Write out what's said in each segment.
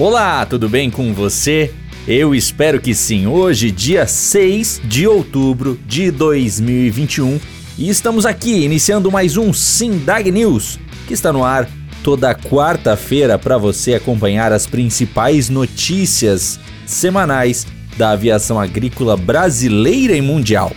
Olá, tudo bem com você? Eu espero que sim. Hoje, dia 6 de outubro de 2021, e estamos aqui iniciando mais um Sindag News, que está no ar toda quarta-feira para você acompanhar as principais notícias semanais da aviação agrícola brasileira e mundial.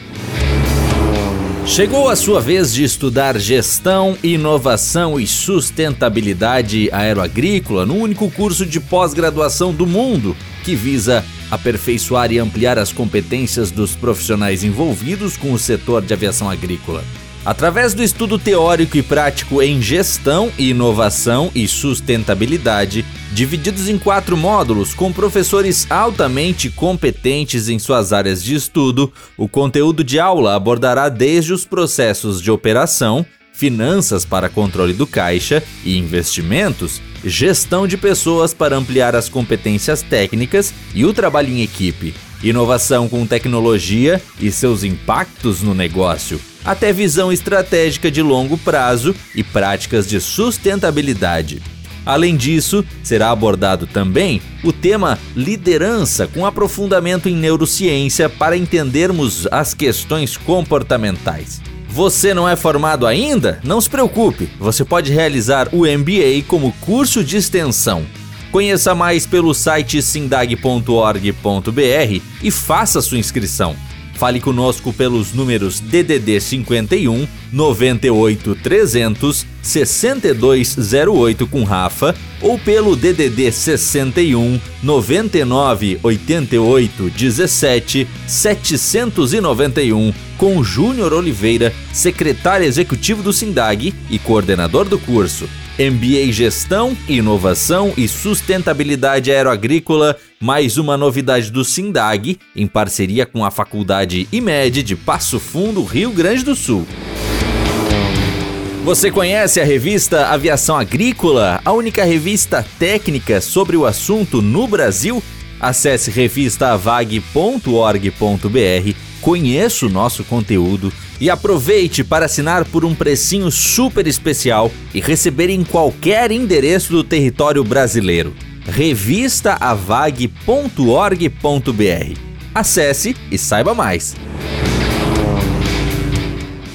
Chegou a sua vez de estudar gestão, inovação e sustentabilidade aeroagrícola no único curso de pós-graduação do mundo que visa aperfeiçoar e ampliar as competências dos profissionais envolvidos com o setor de aviação agrícola. Através do estudo teórico e prático em gestão, inovação e sustentabilidade, divididos em quatro módulos com professores altamente competentes em suas áreas de estudo, o conteúdo de aula abordará desde os processos de operação, finanças para controle do caixa e investimentos, gestão de pessoas para ampliar as competências técnicas e o trabalho em equipe, inovação com tecnologia e seus impactos no negócio, até visão estratégica de longo prazo e práticas de sustentabilidade. Além disso, será abordado também o tema liderança com aprofundamento em neurociência para entendermos as questões comportamentais. Você não é formado ainda? Não se preocupe, você pode realizar o MBA como curso de extensão. Conheça mais pelo site sindag.org.br e faça sua inscrição. Fale conosco pelos números DDD 51 98 300 6208 com Rafa ou pelo DDD 61 99 88 17 791 com Júnior Oliveira, secretário executivo do SINDAG e coordenador do curso. MBA Gestão, Inovação e Sustentabilidade Aeroagrícola, mais uma novidade do SINDAG, em parceria com a Faculdade IMED de Passo Fundo, Rio Grande do Sul. Você conhece a revista Aviação Agrícola, a única revista técnica sobre o assunto no Brasil? Acesse revistavag.org.br, conheça o nosso conteúdo e aproveite para assinar por um precinho super especial e receber em qualquer endereço do território brasileiro. revistaavag.org.br. Acesse e saiba mais.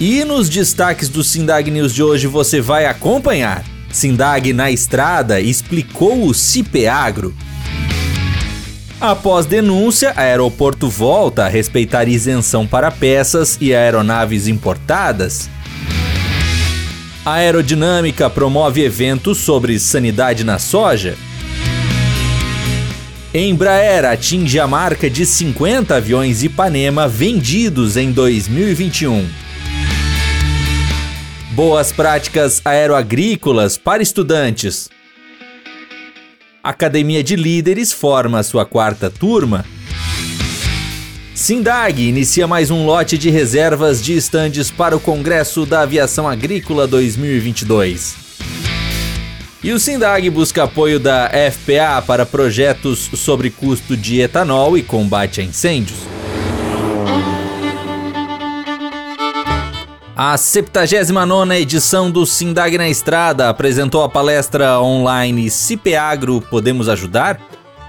E nos destaques do Sindag News de hoje você vai acompanhar. Sindag na estrada explicou o Cipeagro. Após denúncia, aeroporto volta a respeitar isenção para peças e aeronaves importadas. A aerodinâmica promove eventos sobre sanidade na soja. Embraer atinge a marca de 50 aviões Ipanema vendidos em 2021. Boas práticas aeroagrícolas para estudantes. Academia de Líderes forma sua quarta turma. Sindag inicia mais um lote de reservas de estandes para o Congresso da Aviação Agrícola 2022. E o Sindag busca apoio da FPA para projetos sobre custo de etanol e combate a incêndios. A 79 edição do Sindag na Estrada apresentou a palestra online Cipeagro Podemos Ajudar?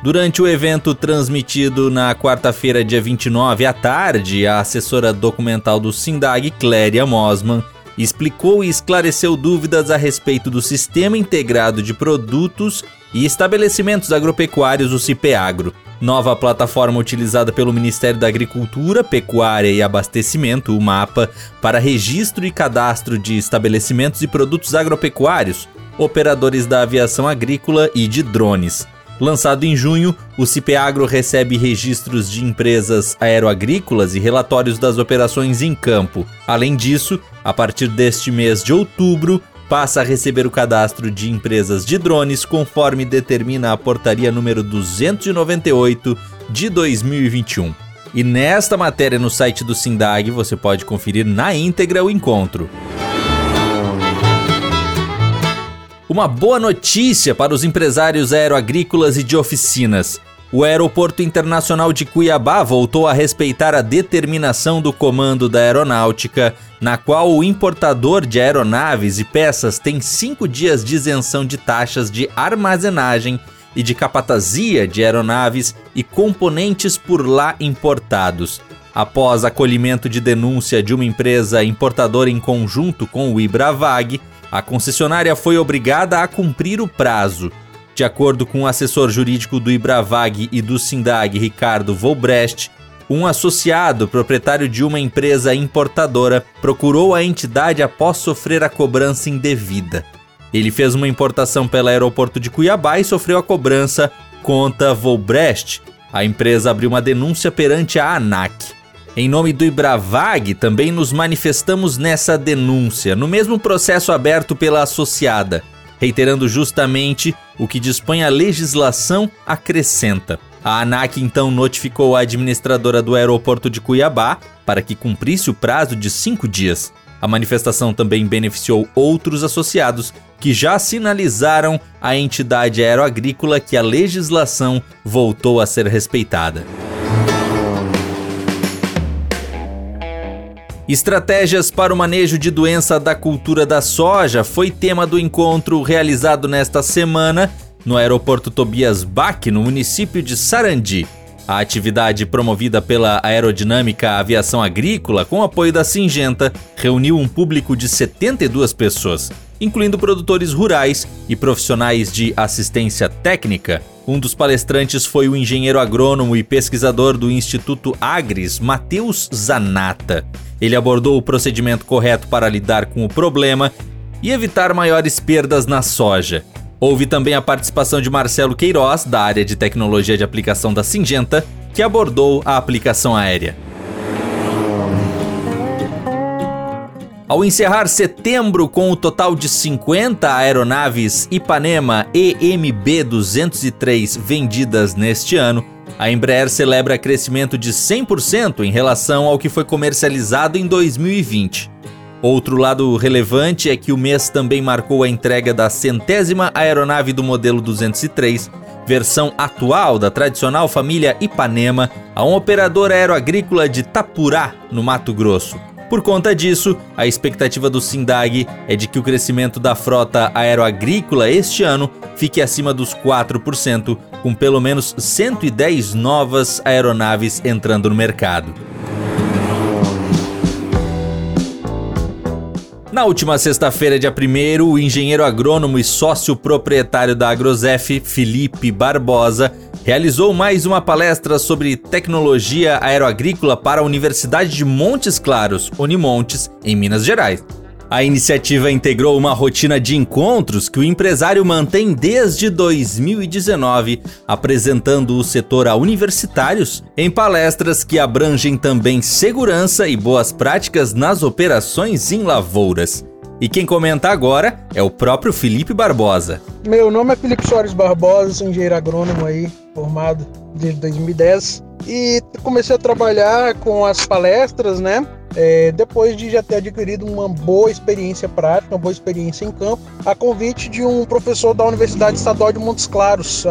Durante o evento transmitido na quarta-feira, dia 29 à tarde, a assessora documental do Sindag, Cléria Mosman, explicou e esclareceu dúvidas a respeito do Sistema Integrado de Produtos e Estabelecimentos Agropecuários, o Cipeagro nova plataforma utilizada pelo Ministério da Agricultura, Pecuária e Abastecimento, o MAPA, para registro e cadastro de estabelecimentos e produtos agropecuários, operadores da aviação agrícola e de drones. Lançado em junho, o Cipeagro recebe registros de empresas aeroagrícolas e relatórios das operações em campo. Além disso, a partir deste mês de outubro, passa a receber o cadastro de empresas de drones conforme determina a portaria número 298 de 2021. E nesta matéria no site do Sindag você pode conferir na íntegra o encontro. Uma boa notícia para os empresários aeroagrícolas e de oficinas. O Aeroporto Internacional de Cuiabá voltou a respeitar a determinação do Comando da Aeronáutica, na qual o importador de aeronaves e peças tem cinco dias de isenção de taxas de armazenagem e de capatazia de aeronaves e componentes por lá importados. Após acolhimento de denúncia de uma empresa importadora em conjunto com o Ibravag, a concessionária foi obrigada a cumprir o prazo. De acordo com o assessor jurídico do Ibravag e do Sindag, Ricardo Volbrecht, um associado proprietário de uma empresa importadora procurou a entidade após sofrer a cobrança indevida. Ele fez uma importação pelo aeroporto de Cuiabá e sofreu a cobrança, conta Volbrecht. A empresa abriu uma denúncia perante a ANAC. Em nome do Ibravag, também nos manifestamos nessa denúncia, no mesmo processo aberto pela associada, reiterando justamente o que dispõe a legislação acrescenta. A ANAC então notificou a administradora do aeroporto de Cuiabá para que cumprisse o prazo de cinco dias. A manifestação também beneficiou outros associados que já sinalizaram à entidade aeroagrícola que a legislação voltou a ser respeitada. Estratégias para o manejo de doença da cultura da soja foi tema do encontro realizado nesta semana no aeroporto Tobias Bach, no município de Sarandi. A atividade promovida pela Aerodinâmica Aviação Agrícola, com apoio da Singenta, reuniu um público de 72 pessoas, incluindo produtores rurais e profissionais de assistência técnica. Um dos palestrantes foi o engenheiro agrônomo e pesquisador do Instituto Agris, Matheus Zanata. Ele abordou o procedimento correto para lidar com o problema e evitar maiores perdas na soja. Houve também a participação de Marcelo Queiroz, da área de tecnologia de aplicação da Singenta, que abordou a aplicação aérea. Ao encerrar setembro com o total de 50 aeronaves Ipanema EMB-203 vendidas neste ano, a Embraer celebra crescimento de 100% em relação ao que foi comercializado em 2020. Outro lado relevante é que o mês também marcou a entrega da centésima aeronave do modelo 203, versão atual da tradicional família Ipanema, a um operador aeroagrícola de Tapurá, no Mato Grosso. Por conta disso, a expectativa do Sindag é de que o crescimento da frota aeroagrícola este ano fique acima dos 4%, com pelo menos 110 novas aeronaves entrando no mercado. Na última sexta-feira, dia 1, o engenheiro agrônomo e sócio proprietário da Agrosef, Felipe Barbosa, realizou mais uma palestra sobre tecnologia aeroagrícola para a Universidade de Montes Claros, Unimontes, em Minas Gerais. A iniciativa integrou uma rotina de encontros que o empresário mantém desde 2019, apresentando o setor a universitários em palestras que abrangem também segurança e boas práticas nas operações em lavouras. E quem comenta agora é o próprio Felipe Barbosa. Meu nome é Felipe Soares Barbosa, sou engenheiro agrônomo aí, formado desde 2010 e comecei a trabalhar com as palestras, né? É, depois de já ter adquirido uma boa experiência prática, uma boa experiência em campo, a convite de um professor da Universidade Estadual de Montes Claros,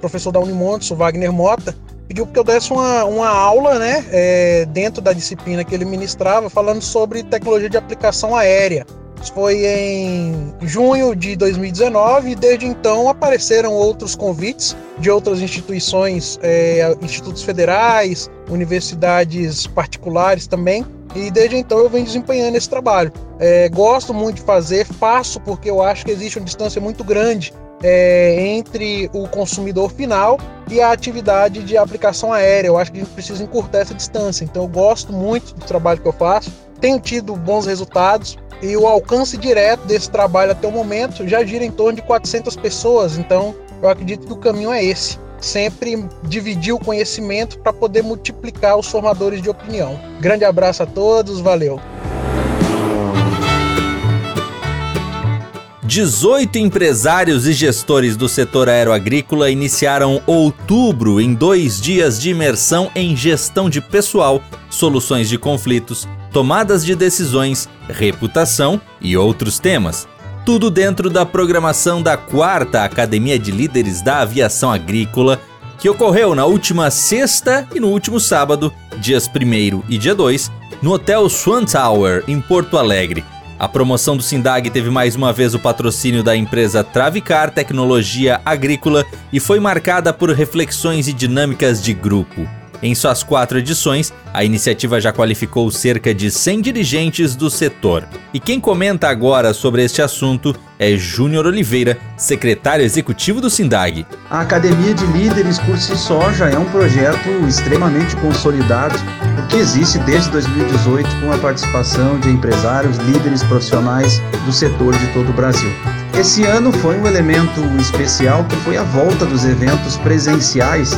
professor da Unimontes, o Wagner Mota, pediu que eu desse uma, uma aula né, é, dentro da disciplina que ele ministrava, falando sobre tecnologia de aplicação aérea. Isso foi em junho de 2019 e desde então apareceram outros convites de outras instituições, é, institutos federais, universidades particulares também. E desde então eu venho desempenhando esse trabalho. É, gosto muito de fazer, faço porque eu acho que existe uma distância muito grande é, entre o consumidor final e a atividade de aplicação aérea. Eu acho que a gente precisa encurtar essa distância. Então eu gosto muito do trabalho que eu faço, tenho tido bons resultados e o alcance direto desse trabalho até o momento já gira em torno de 400 pessoas. Então, eu acredito que o caminho é esse. Sempre dividir o conhecimento para poder multiplicar os formadores de opinião. Grande abraço a todos, valeu! 18 empresários e gestores do setor aeroagrícola iniciaram outubro em dois dias de imersão em gestão de pessoal, soluções de conflitos, tomadas de decisões, reputação e outros temas. Tudo dentro da programação da quarta Academia de Líderes da Aviação Agrícola, que ocorreu na última sexta e no último sábado, dias 1 e dia 2, no Hotel Swan Tower, em Porto Alegre. A promoção do Sindag teve mais uma vez o patrocínio da empresa Travicar Tecnologia Agrícola e foi marcada por reflexões e dinâmicas de grupo. Em suas quatro edições, a iniciativa já qualificou cerca de 100 dirigentes do setor. E quem comenta agora sobre este assunto é Júnior Oliveira, secretário executivo do SINDAG. A Academia de Líderes por si só já é um projeto extremamente consolidado, que existe desde 2018 com a participação de empresários, líderes profissionais do setor de todo o Brasil. Esse ano foi um elemento especial que foi a volta dos eventos presenciais.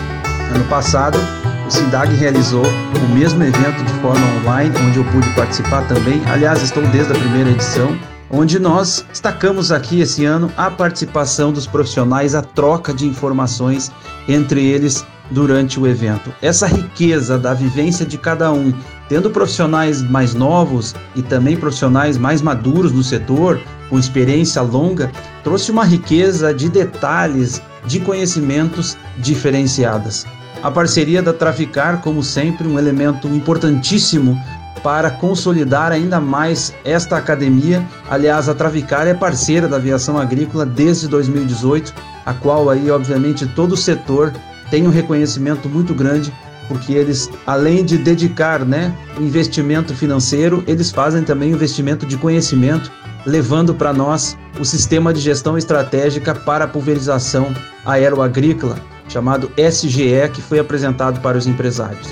Ano passado, o SINDAG realizou o mesmo evento de forma online, onde eu pude participar também. Aliás, estou desde a primeira edição, onde nós destacamos aqui esse ano a participação dos profissionais, a troca de informações entre eles durante o evento. Essa riqueza da vivência de cada um, tendo profissionais mais novos e também profissionais mais maduros no setor, com experiência longa, trouxe uma riqueza de detalhes, de conhecimentos diferenciadas. A parceria da Traficar, como sempre, um elemento importantíssimo para consolidar ainda mais esta academia. Aliás, a Traficar é parceira da aviação agrícola desde 2018, a qual aí, obviamente, todo o setor tem um reconhecimento muito grande, porque eles, além de dedicar, né, investimento financeiro, eles fazem também investimento de conhecimento, levando para nós o sistema de gestão estratégica para a pulverização aeroagrícola chamado SGE, que foi apresentado para os empresários.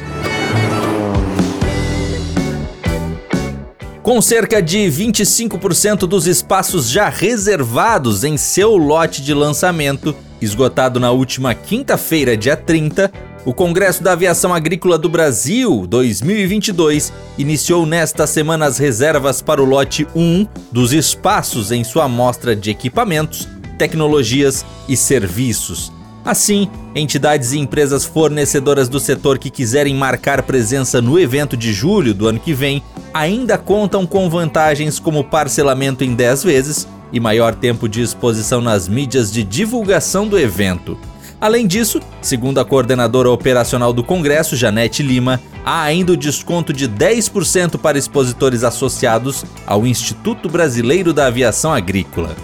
Com cerca de 25% dos espaços já reservados em seu lote de lançamento, esgotado na última quinta-feira, dia 30, o Congresso da Aviação Agrícola do Brasil 2022 iniciou nesta semana as reservas para o lote 1 dos espaços em sua amostra de equipamentos, tecnologias e serviços. Assim, entidades e empresas fornecedoras do setor que quiserem marcar presença no evento de julho do ano que vem ainda contam com vantagens como parcelamento em 10 vezes e maior tempo de exposição nas mídias de divulgação do evento. Além disso, segundo a coordenadora operacional do Congresso, Janete Lima, há ainda o desconto de 10% para expositores associados ao Instituto Brasileiro da Aviação Agrícola.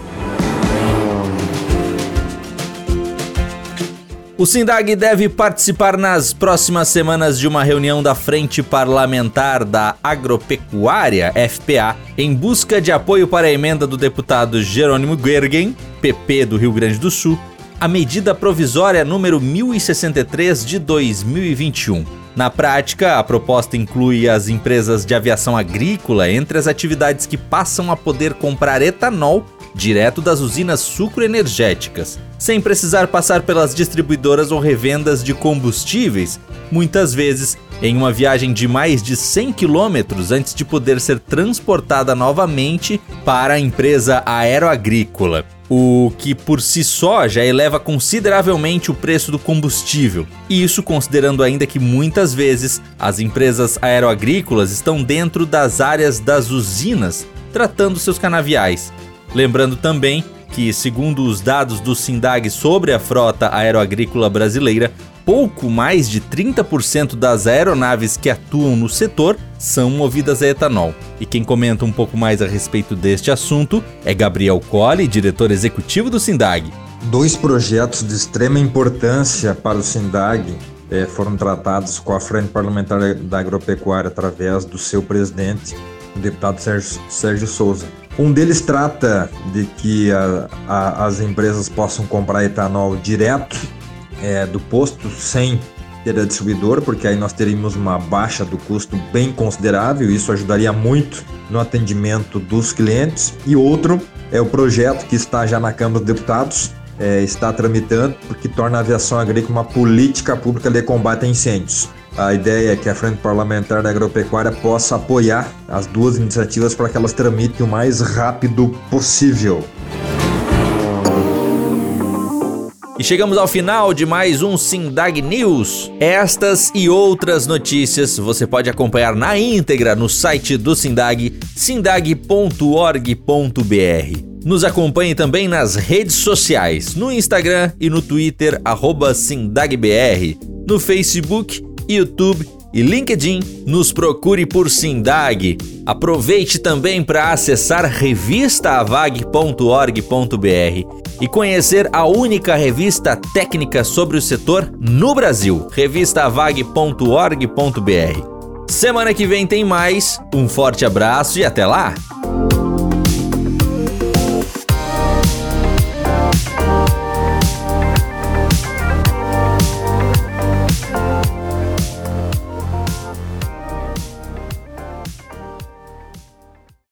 O Sindag deve participar nas próximas semanas de uma reunião da Frente Parlamentar da Agropecuária, FPA, em busca de apoio para a emenda do deputado Jerônimo Gergen, PP do Rio Grande do Sul, a medida provisória número 1063 de 2021. Na prática, a proposta inclui as empresas de aviação agrícola entre as atividades que passam a poder comprar etanol direto das usinas sucroenergéticas, sem precisar passar pelas distribuidoras ou revendas de combustíveis, muitas vezes em uma viagem de mais de 100 quilômetros antes de poder ser transportada novamente para a empresa aeroagrícola. O que por si só já eleva consideravelmente o preço do combustível. E isso considerando ainda que muitas vezes as empresas aeroagrícolas estão dentro das áreas das usinas, tratando seus canaviais. Lembrando também que, segundo os dados do SINDAG sobre a frota aeroagrícola brasileira, pouco mais de 30% das aeronaves que atuam no setor são movidas a etanol. E quem comenta um pouco mais a respeito deste assunto é Gabriel Colli, diretor executivo do SINDAG. Dois projetos de extrema importância para o SINDAG eh, foram tratados com a Frente Parlamentar da Agropecuária através do seu presidente, o deputado Sérgio, Sérgio Souza. Um deles trata de que a, a, as empresas possam comprar etanol direto é, do posto sem ter a distribuidora, porque aí nós teríamos uma baixa do custo bem considerável, isso ajudaria muito no atendimento dos clientes. E outro é o projeto que está já na Câmara dos Deputados, é, está tramitando, porque torna a aviação agrícola uma política pública de combate a incêndios. A ideia é que a Frente Parlamentar da Agropecuária possa apoiar as duas iniciativas para que elas tramitem o mais rápido possível. E chegamos ao final de mais um Sindag News. Estas e outras notícias você pode acompanhar na íntegra no site do Sindag, sindag.org.br. Nos acompanhe também nas redes sociais, no Instagram e no Twitter, SindagBR, no Facebook YouTube e LinkedIn, nos procure por Sindag. Aproveite também para acessar revistaavag.org.br e conhecer a única revista técnica sobre o setor no Brasil, revistaavag.org.br. Semana que vem tem mais. Um forte abraço e até lá!